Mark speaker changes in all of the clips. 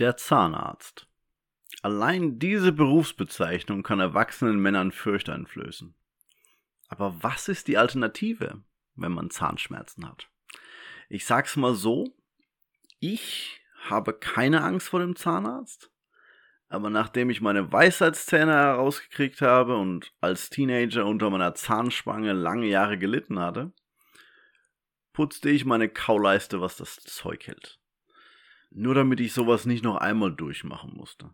Speaker 1: Der Zahnarzt. Allein diese Berufsbezeichnung kann erwachsenen Männern Fürcht einflößen. Aber was ist die Alternative, wenn man Zahnschmerzen hat? Ich sag's mal so, ich habe keine Angst vor dem Zahnarzt, aber nachdem ich meine Weisheitszähne herausgekriegt habe und als Teenager unter meiner Zahnspange lange Jahre gelitten hatte, putzte ich meine Kauleiste, was das Zeug hält. Nur damit ich sowas nicht noch einmal durchmachen musste.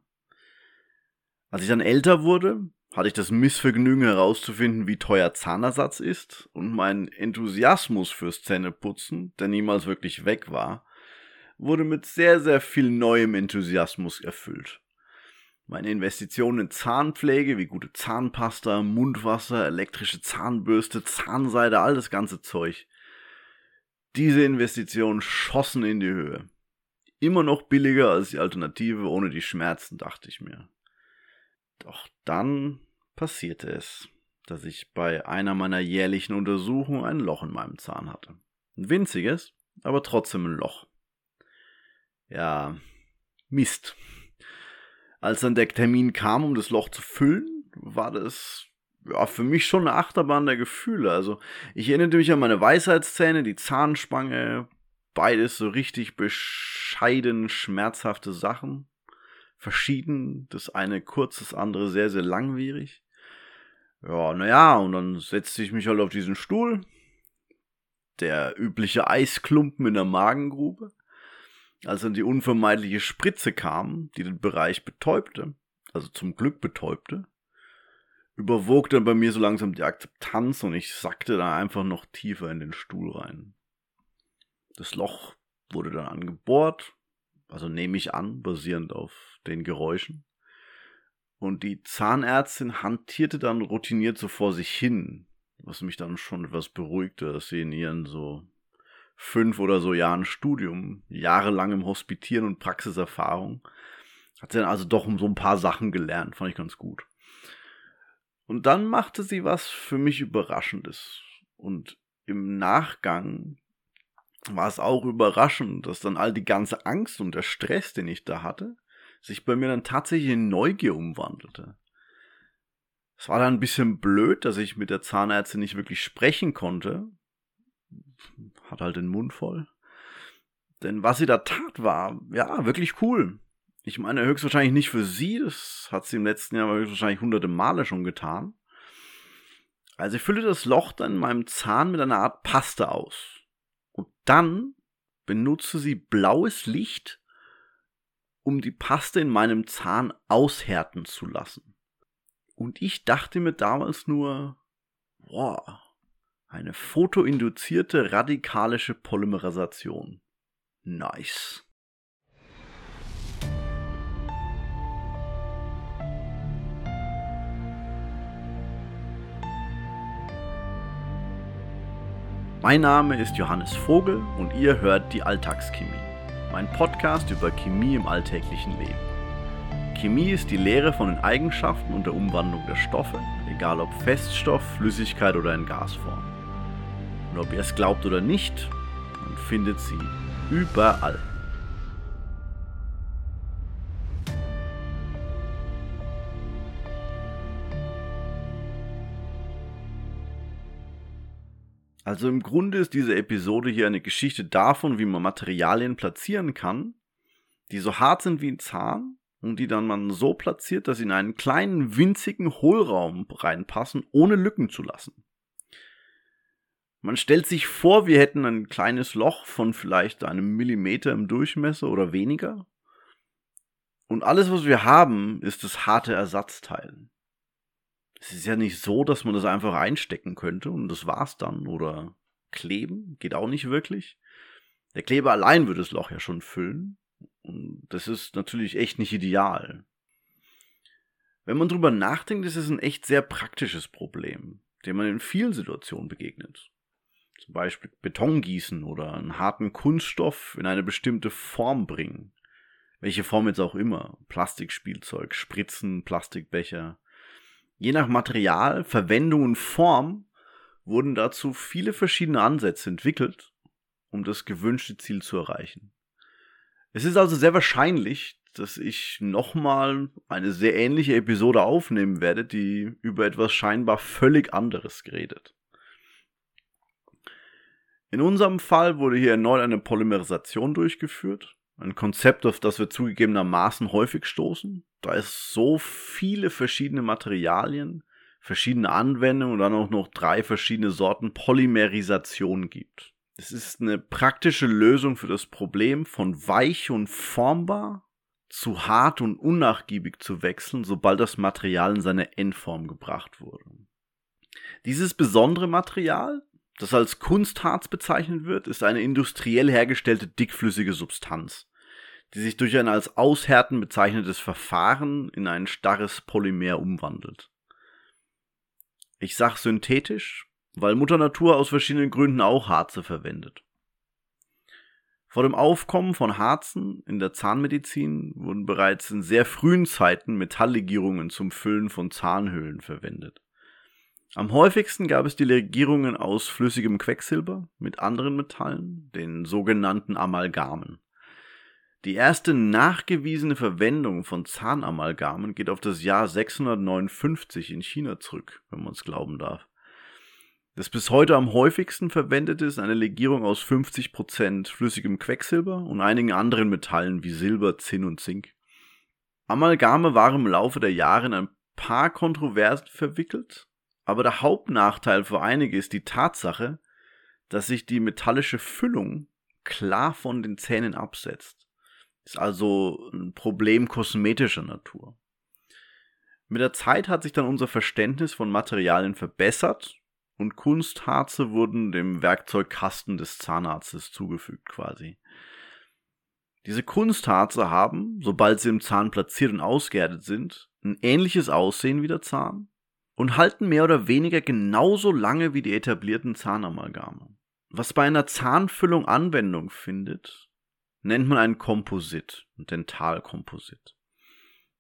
Speaker 1: Als ich dann älter wurde, hatte ich das Missvergnügen herauszufinden, wie teuer Zahnersatz ist und mein Enthusiasmus fürs Zähneputzen, der niemals wirklich weg war, wurde mit sehr, sehr viel neuem Enthusiasmus erfüllt. Meine Investitionen in Zahnpflege wie gute Zahnpasta, Mundwasser, elektrische Zahnbürste, Zahnseide, all das ganze Zeug. Diese Investitionen schossen in die Höhe. Immer noch billiger als die Alternative ohne die Schmerzen, dachte ich mir. Doch dann passierte es, dass ich bei einer meiner jährlichen Untersuchungen ein Loch in meinem Zahn hatte. Ein winziges, aber trotzdem ein Loch. Ja, Mist. Als dann der Termin kam, um das Loch zu füllen, war das ja, für mich schon eine Achterbahn der Gefühle. Also, ich erinnerte mich an meine Weisheitszähne, die Zahnspange, beides so richtig bescheiden schmerzhafte Sachen. Verschieden, das eine kurz, das andere sehr, sehr langwierig. Ja, naja, und dann setzte ich mich halt auf diesen Stuhl. Der übliche Eisklumpen in der Magengrube als dann die unvermeidliche Spritze kam, die den Bereich betäubte, also zum Glück betäubte, überwog dann bei mir so langsam die Akzeptanz und ich sackte da einfach noch tiefer in den Stuhl rein. Das Loch wurde dann angebohrt, also nehme ich an, basierend auf den Geräuschen. Und die Zahnärztin hantierte dann routiniert so vor sich hin, was mich dann schon etwas beruhigte, dass sie in ihren so fünf oder so Jahren Studium, jahrelangem Hospitieren und Praxiserfahrung, hat sie dann also doch um so ein paar Sachen gelernt, fand ich ganz gut. Und dann machte sie was für mich Überraschendes. Und im Nachgang war es auch überraschend, dass dann all die ganze Angst und der Stress, den ich da hatte, sich bei mir dann tatsächlich in Neugier umwandelte. Es war dann ein bisschen blöd, dass ich mit der Zahnärztin nicht wirklich sprechen konnte, hat halt den Mund voll. Denn was sie da tat, war, ja, wirklich cool. Ich meine, höchstwahrscheinlich nicht für sie, das hat sie im letzten Jahr höchstwahrscheinlich hunderte Male schon getan. Also ich füllte das Loch dann in meinem Zahn mit einer Art Paste aus. Dann benutze sie blaues Licht, um die Paste in meinem Zahn aushärten zu lassen. Und ich dachte mir damals nur, boah, eine photoinduzierte radikalische Polymerisation. Nice. Mein Name ist Johannes Vogel und ihr hört die Alltagschemie, mein Podcast über Chemie im alltäglichen Leben. Chemie ist die Lehre von den Eigenschaften und der Umwandlung der Stoffe, egal ob Feststoff, Flüssigkeit oder in Gasform. Und ob ihr es glaubt oder nicht, man findet sie überall. Also im Grunde ist diese Episode hier eine Geschichte davon, wie man Materialien platzieren kann, die so hart sind wie ein Zahn und die dann man so platziert, dass sie in einen kleinen winzigen Hohlraum reinpassen, ohne Lücken zu lassen. Man stellt sich vor, wir hätten ein kleines Loch von vielleicht einem Millimeter im Durchmesser oder weniger. Und alles, was wir haben, ist das harte Ersatzteil. Es ist ja nicht so, dass man das einfach einstecken könnte und das war's dann. Oder kleben, geht auch nicht wirklich. Der Kleber allein würde das Loch ja schon füllen. Und das ist natürlich echt nicht ideal. Wenn man drüber nachdenkt, ist es ein echt sehr praktisches Problem, dem man in vielen Situationen begegnet zum Beispiel Beton gießen oder einen harten Kunststoff in eine bestimmte Form bringen. Welche Form jetzt auch immer. Plastikspielzeug, Spritzen, Plastikbecher. Je nach Material, Verwendung und Form wurden dazu viele verschiedene Ansätze entwickelt, um das gewünschte Ziel zu erreichen. Es ist also sehr wahrscheinlich, dass ich nochmal eine sehr ähnliche Episode aufnehmen werde, die über etwas scheinbar völlig anderes geredet. In unserem Fall wurde hier erneut eine Polymerisation durchgeführt. Ein Konzept, auf das wir zugegebenermaßen häufig stoßen, da es so viele verschiedene Materialien, verschiedene Anwendungen und dann auch noch drei verschiedene Sorten Polymerisation gibt. Es ist eine praktische Lösung für das Problem von weich und formbar zu hart und unnachgiebig zu wechseln, sobald das Material in seine Endform gebracht wurde. Dieses besondere Material, das als Kunstharz bezeichnet wird, ist eine industriell hergestellte dickflüssige Substanz, die sich durch ein als Aushärten bezeichnetes Verfahren in ein starres Polymer umwandelt. Ich sag synthetisch, weil Mutter Natur aus verschiedenen Gründen auch Harze verwendet. Vor dem Aufkommen von Harzen in der Zahnmedizin wurden bereits in sehr frühen Zeiten Metalllegierungen zum Füllen von Zahnhöhlen verwendet. Am häufigsten gab es die Legierungen aus flüssigem Quecksilber mit anderen Metallen, den sogenannten Amalgamen. Die erste nachgewiesene Verwendung von Zahnamalgamen geht auf das Jahr 659 in China zurück, wenn man es glauben darf. Das bis heute am häufigsten verwendete ist eine Legierung aus 50% flüssigem Quecksilber und einigen anderen Metallen wie Silber, Zinn und Zink. Amalgame waren im Laufe der Jahre in ein paar Kontroversen verwickelt, aber der Hauptnachteil für einige ist die Tatsache, dass sich die metallische Füllung klar von den Zähnen absetzt. Ist also ein Problem kosmetischer Natur. Mit der Zeit hat sich dann unser Verständnis von Materialien verbessert und Kunstharze wurden dem Werkzeugkasten des Zahnarztes zugefügt quasi. Diese Kunstharze haben, sobald sie im Zahn platziert und ausgehärtet sind, ein ähnliches Aussehen wie der Zahn und halten mehr oder weniger genauso lange wie die etablierten Zahnamalgame. Was bei einer Zahnfüllung Anwendung findet, nennt man ein Komposit, ein Dentalkomposit.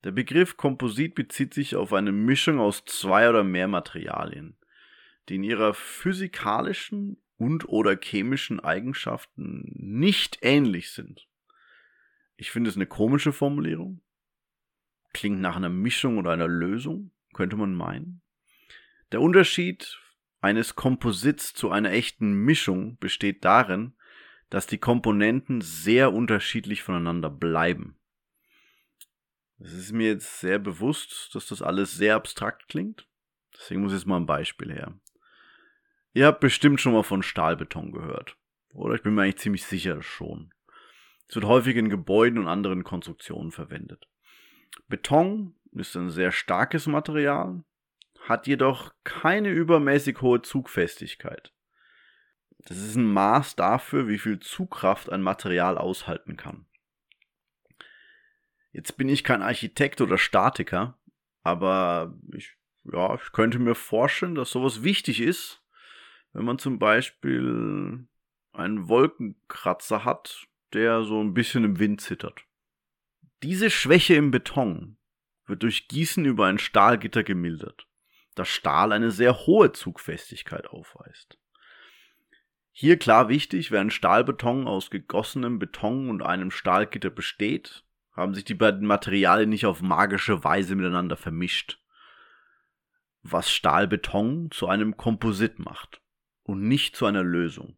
Speaker 1: Der Begriff Komposit bezieht sich auf eine Mischung aus zwei oder mehr Materialien die in ihrer physikalischen und oder chemischen Eigenschaften nicht ähnlich sind. Ich finde es eine komische Formulierung. Klingt nach einer Mischung oder einer Lösung, könnte man meinen. Der Unterschied eines Komposits zu einer echten Mischung besteht darin, dass die Komponenten sehr unterschiedlich voneinander bleiben. Es ist mir jetzt sehr bewusst, dass das alles sehr abstrakt klingt. Deswegen muss jetzt mal ein Beispiel her. Ihr habt bestimmt schon mal von Stahlbeton gehört. Oder ich bin mir eigentlich ziemlich sicher schon. Es wird häufig in Gebäuden und anderen Konstruktionen verwendet. Beton ist ein sehr starkes Material, hat jedoch keine übermäßig hohe Zugfestigkeit. Das ist ein Maß dafür, wie viel Zugkraft ein Material aushalten kann. Jetzt bin ich kein Architekt oder Statiker, aber ich, ja, ich könnte mir vorstellen, dass sowas wichtig ist, wenn man zum Beispiel einen Wolkenkratzer hat, der so ein bisschen im Wind zittert. Diese Schwäche im Beton wird durch Gießen über ein Stahlgitter gemildert, da Stahl eine sehr hohe Zugfestigkeit aufweist. Hier klar wichtig, ein Stahlbeton aus gegossenem Beton und einem Stahlgitter besteht, haben sich die beiden Materialien nicht auf magische Weise miteinander vermischt, was Stahlbeton zu einem Komposit macht und nicht zu einer Lösung.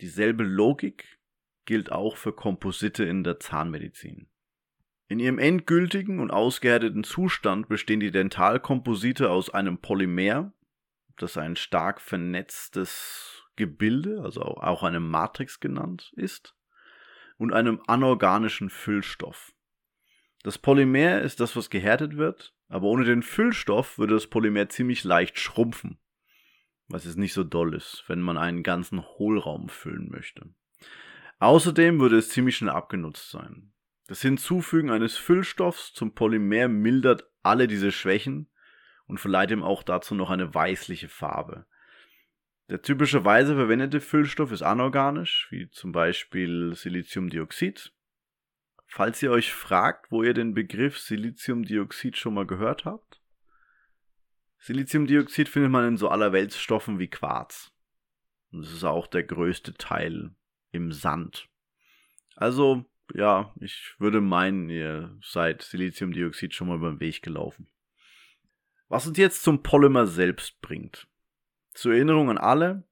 Speaker 1: Dieselbe Logik gilt auch für Komposite in der Zahnmedizin. In ihrem endgültigen und ausgehärteten Zustand bestehen die Dentalkomposite aus einem Polymer, das ein stark vernetztes Gebilde, also auch eine Matrix genannt ist, und einem anorganischen Füllstoff. Das Polymer ist das, was gehärtet wird, aber ohne den Füllstoff würde das Polymer ziemlich leicht schrumpfen was jetzt nicht so doll ist, wenn man einen ganzen Hohlraum füllen möchte. Außerdem würde es ziemlich schnell abgenutzt sein. Das Hinzufügen eines Füllstoffs zum Polymer mildert alle diese Schwächen und verleiht ihm auch dazu noch eine weißliche Farbe. Der typischerweise verwendete Füllstoff ist anorganisch, wie zum Beispiel Siliziumdioxid. Falls ihr euch fragt, wo ihr den Begriff Siliziumdioxid schon mal gehört habt, Siliziumdioxid findet man in so allerweltsstoffen wie Quarz. Und das ist auch der größte Teil im Sand. Also ja, ich würde meinen, ihr seid Siliziumdioxid schon mal über den Weg gelaufen. Was uns jetzt zum Polymer selbst bringt. Zur Erinnerung an alle,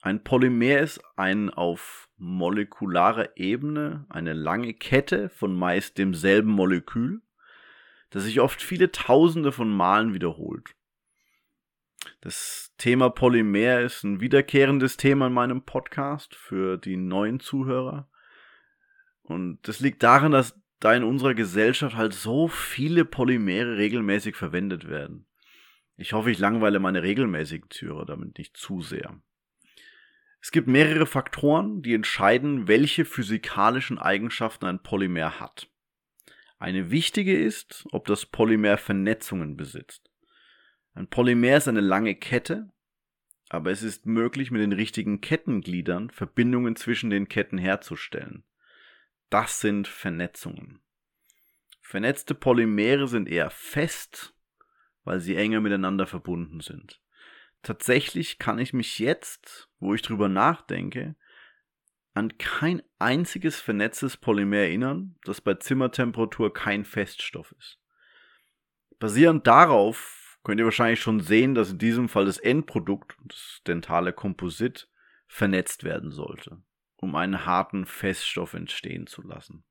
Speaker 1: ein Polymer ist ein auf molekularer Ebene eine lange Kette von meist demselben Molekül, das sich oft viele Tausende von Malen wiederholt. Das Thema Polymer ist ein wiederkehrendes Thema in meinem Podcast für die neuen Zuhörer. Und das liegt daran, dass da in unserer Gesellschaft halt so viele Polymere regelmäßig verwendet werden. Ich hoffe, ich langweile meine regelmäßigen Türer damit nicht zu sehr. Es gibt mehrere Faktoren, die entscheiden, welche physikalischen Eigenschaften ein Polymer hat. Eine wichtige ist, ob das Polymer Vernetzungen besitzt. Ein Polymer ist eine lange Kette, aber es ist möglich, mit den richtigen Kettengliedern Verbindungen zwischen den Ketten herzustellen. Das sind Vernetzungen. Vernetzte Polymere sind eher fest weil sie enger miteinander verbunden sind. Tatsächlich kann ich mich jetzt, wo ich drüber nachdenke, an kein einziges vernetztes Polymer erinnern, das bei Zimmertemperatur kein Feststoff ist. Basierend darauf könnt ihr wahrscheinlich schon sehen, dass in diesem Fall das Endprodukt, das dentale Komposit, vernetzt werden sollte, um einen harten Feststoff entstehen zu lassen.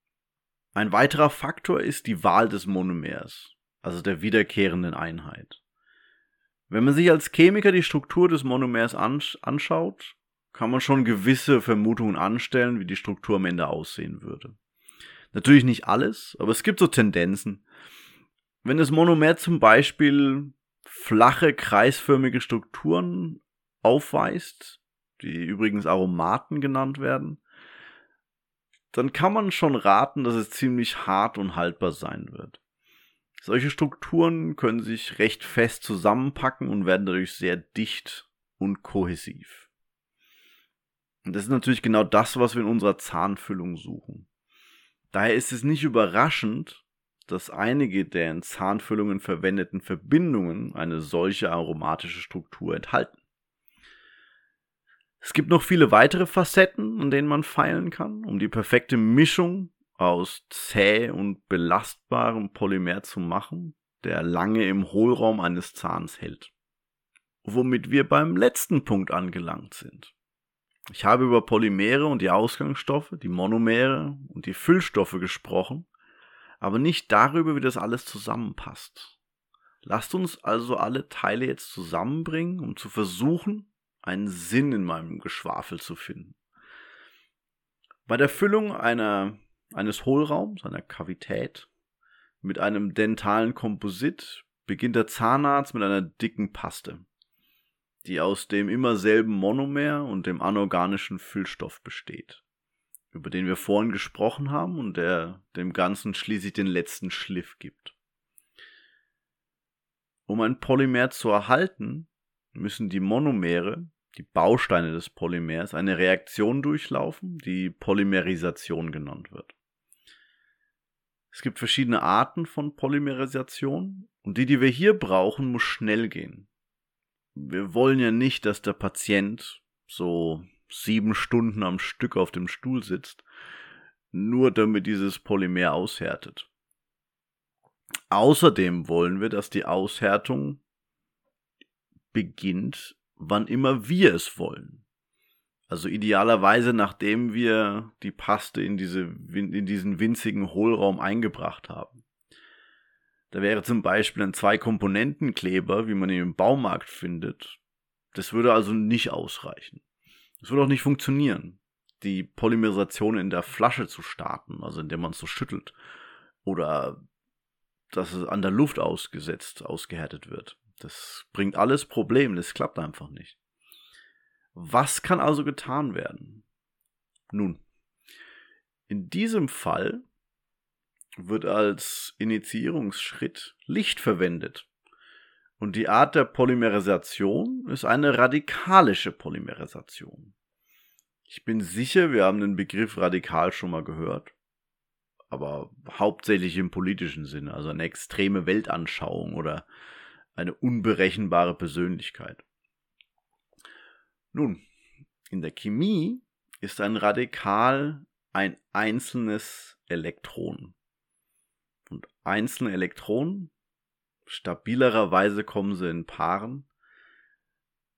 Speaker 1: Ein weiterer Faktor ist die Wahl des Monomers also der wiederkehrenden Einheit. Wenn man sich als Chemiker die Struktur des Monomers anschaut, kann man schon gewisse Vermutungen anstellen, wie die Struktur am Ende aussehen würde. Natürlich nicht alles, aber es gibt so Tendenzen. Wenn das Monomer zum Beispiel flache, kreisförmige Strukturen aufweist, die übrigens Aromaten genannt werden, dann kann man schon raten, dass es ziemlich hart und haltbar sein wird. Solche Strukturen können sich recht fest zusammenpacken und werden dadurch sehr dicht und kohäsiv. Und das ist natürlich genau das, was wir in unserer Zahnfüllung suchen. Daher ist es nicht überraschend, dass einige der in Zahnfüllungen verwendeten Verbindungen eine solche aromatische Struktur enthalten. Es gibt noch viele weitere Facetten, an denen man feilen kann, um die perfekte Mischung aus zäh und belastbarem Polymer zu machen, der lange im Hohlraum eines Zahns hält. Womit wir beim letzten Punkt angelangt sind. Ich habe über Polymere und die Ausgangsstoffe, die Monomere und die Füllstoffe gesprochen, aber nicht darüber, wie das alles zusammenpasst. Lasst uns also alle Teile jetzt zusammenbringen, um zu versuchen, einen Sinn in meinem Geschwafel zu finden. Bei der Füllung einer eines Hohlraums, einer Kavität, mit einem dentalen Komposit beginnt der Zahnarzt mit einer dicken Paste, die aus dem immer selben Monomer und dem anorganischen Füllstoff besteht, über den wir vorhin gesprochen haben und der dem Ganzen schließlich den letzten Schliff gibt. Um ein Polymer zu erhalten, müssen die Monomere, die Bausteine des Polymers, eine Reaktion durchlaufen, die Polymerisation genannt wird. Es gibt verschiedene Arten von Polymerisation und die, die wir hier brauchen, muss schnell gehen. Wir wollen ja nicht, dass der Patient so sieben Stunden am Stück auf dem Stuhl sitzt, nur damit dieses Polymer aushärtet. Außerdem wollen wir, dass die Aushärtung beginnt, wann immer wir es wollen. Also idealerweise, nachdem wir die Paste in, diese, in diesen winzigen Hohlraum eingebracht haben. Da wäre zum Beispiel ein Zwei-Komponenten-Kleber, wie man ihn im Baumarkt findet. Das würde also nicht ausreichen. Das würde auch nicht funktionieren, die Polymerisation in der Flasche zu starten, also indem man es so schüttelt. Oder dass es an der Luft ausgesetzt, ausgehärtet wird. Das bringt alles Probleme, das klappt einfach nicht. Was kann also getan werden? Nun, in diesem Fall wird als Initiierungsschritt Licht verwendet. Und die Art der Polymerisation ist eine radikalische Polymerisation. Ich bin sicher, wir haben den Begriff radikal schon mal gehört, aber hauptsächlich im politischen Sinne, also eine extreme Weltanschauung oder eine unberechenbare Persönlichkeit. Nun, in der Chemie ist ein Radikal ein einzelnes Elektron. Und einzelne Elektronen, stabilererweise kommen sie in Paaren,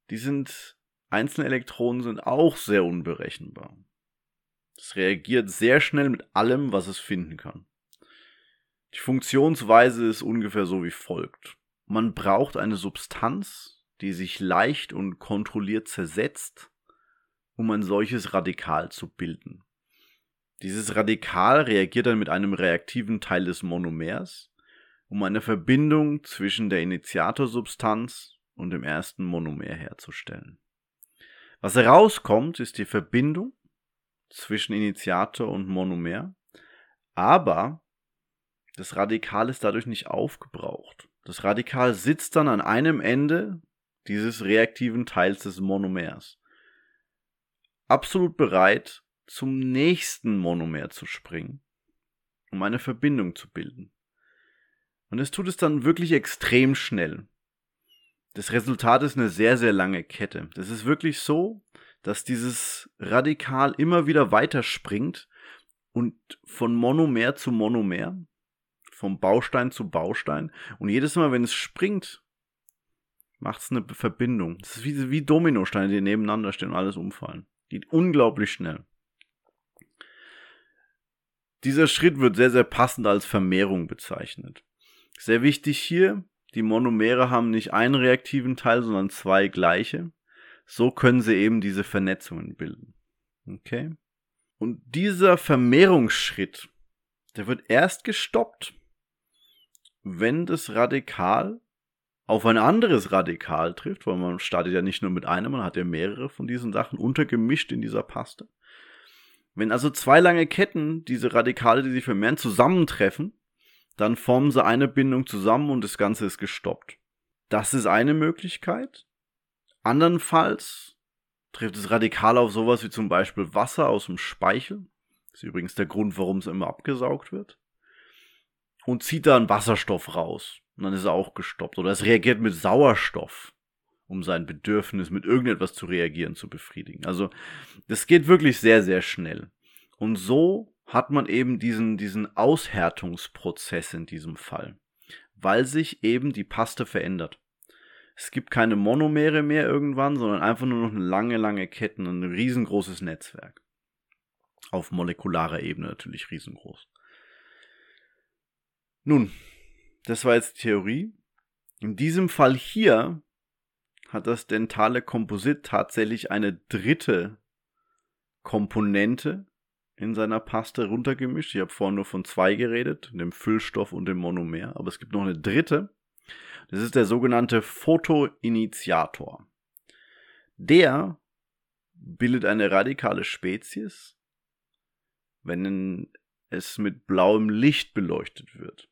Speaker 1: die sind, einzelne Elektronen sind auch sehr unberechenbar. Es reagiert sehr schnell mit allem, was es finden kann. Die Funktionsweise ist ungefähr so wie folgt. Man braucht eine Substanz, die sich leicht und kontrolliert zersetzt, um ein solches Radikal zu bilden. Dieses Radikal reagiert dann mit einem reaktiven Teil des Monomers, um eine Verbindung zwischen der Initiatorsubstanz und dem ersten Monomer herzustellen. Was herauskommt, ist die Verbindung zwischen Initiator und Monomer, aber das Radikal ist dadurch nicht aufgebraucht. Das Radikal sitzt dann an einem Ende dieses reaktiven Teils des Monomers. Absolut bereit, zum nächsten Monomer zu springen, um eine Verbindung zu bilden. Und es tut es dann wirklich extrem schnell. Das Resultat ist eine sehr, sehr lange Kette. Das ist wirklich so, dass dieses Radikal immer wieder weiterspringt und von Monomer zu Monomer, vom Baustein zu Baustein. Und jedes Mal, wenn es springt, macht es eine Verbindung. Das ist wie, wie Dominosteine, die nebeneinander stehen und alles umfallen. Geht unglaublich schnell. Dieser Schritt wird sehr, sehr passend als Vermehrung bezeichnet. Sehr wichtig hier, die Monomere haben nicht einen reaktiven Teil, sondern zwei gleiche. So können sie eben diese Vernetzungen bilden. Okay? Und dieser Vermehrungsschritt, der wird erst gestoppt, wenn das Radikal auf ein anderes Radikal trifft, weil man startet ja nicht nur mit einem, man hat ja mehrere von diesen Sachen untergemischt in dieser Paste. Wenn also zwei lange Ketten, diese Radikale, die sich vermehren, zusammentreffen, dann formen sie eine Bindung zusammen und das Ganze ist gestoppt. Das ist eine Möglichkeit. Andernfalls trifft es radikal auf sowas wie zum Beispiel Wasser aus dem Speichel. Das ist übrigens der Grund, warum es immer abgesaugt wird. Und zieht dann Wasserstoff raus. Und dann ist er auch gestoppt. Oder es reagiert mit Sauerstoff um sein Bedürfnis mit irgendetwas zu reagieren, zu befriedigen. Also das geht wirklich sehr, sehr schnell. Und so hat man eben diesen, diesen Aushärtungsprozess in diesem Fall, weil sich eben die Paste verändert. Es gibt keine Monomere mehr irgendwann, sondern einfach nur noch eine lange, lange Ketten, ein riesengroßes Netzwerk. Auf molekularer Ebene natürlich riesengroß. Nun, das war jetzt Theorie. In diesem Fall hier hat das dentale Komposit tatsächlich eine dritte Komponente in seiner Paste runtergemischt. Ich habe vorhin nur von zwei geredet, dem Füllstoff und dem Monomer, aber es gibt noch eine dritte. Das ist der sogenannte Photoinitiator. Der bildet eine radikale Spezies, wenn es mit blauem Licht beleuchtet wird.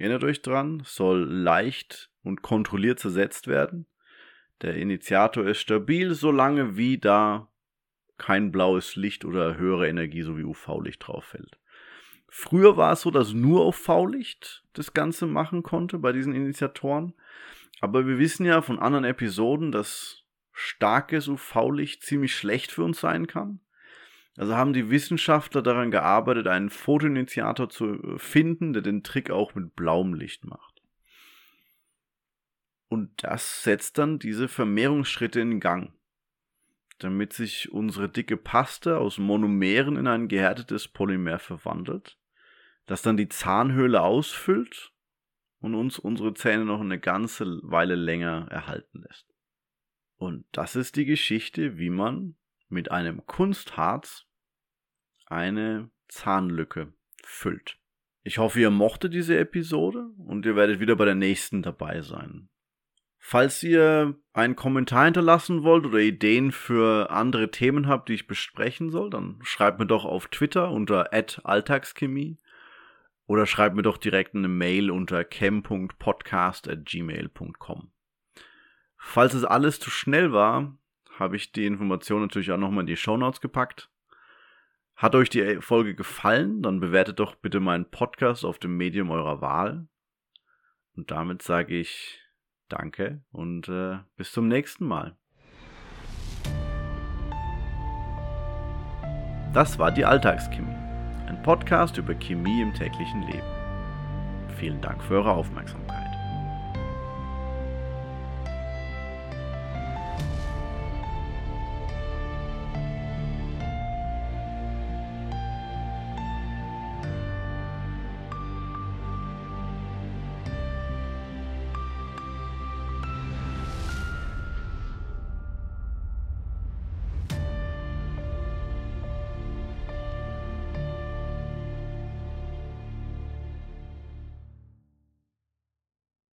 Speaker 1: Erinnert euch dran, soll leicht und kontrolliert zersetzt werden. Der Initiator ist stabil, solange wie da kein blaues Licht oder höhere Energie sowie UV-Licht drauf fällt. Früher war es so, dass nur UV-Licht das Ganze machen konnte bei diesen Initiatoren. Aber wir wissen ja von anderen Episoden, dass starkes UV-Licht ziemlich schlecht für uns sein kann. Also haben die Wissenschaftler daran gearbeitet, einen Photoinitiator zu äh, finden, der den Trick auch mit blauem Licht macht. Und das setzt dann diese Vermehrungsschritte in Gang, damit sich unsere dicke Paste aus Monomeren in ein gehärtetes Polymer verwandelt, das dann die Zahnhöhle ausfüllt und uns unsere Zähne noch eine ganze Weile länger erhalten lässt. Und das ist die Geschichte, wie man mit einem Kunstharz eine Zahnlücke füllt. Ich hoffe, ihr mochtet diese Episode und ihr werdet wieder bei der nächsten dabei sein. Falls ihr einen Kommentar hinterlassen wollt oder Ideen für andere Themen habt, die ich besprechen soll, dann schreibt mir doch auf Twitter unter alltagschemie oder schreibt mir doch direkt eine Mail unter chem.podcast@gmail.com. Falls es alles zu schnell war, habe ich die Information natürlich auch nochmal in die Shownotes gepackt. Hat euch die Folge gefallen, dann bewertet doch bitte meinen Podcast auf dem Medium eurer Wahl. Und damit sage ich Danke und äh, bis zum nächsten Mal. Das war die Alltagschemie. ein Podcast über Chemie im täglichen Leben. Vielen Dank für eure Aufmerksamkeit.